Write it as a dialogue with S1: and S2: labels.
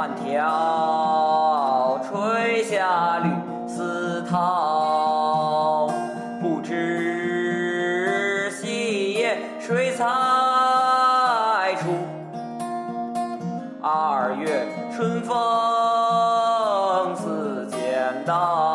S1: 万条垂下绿丝绦不知细叶谁裁出。二月春风似剪刀。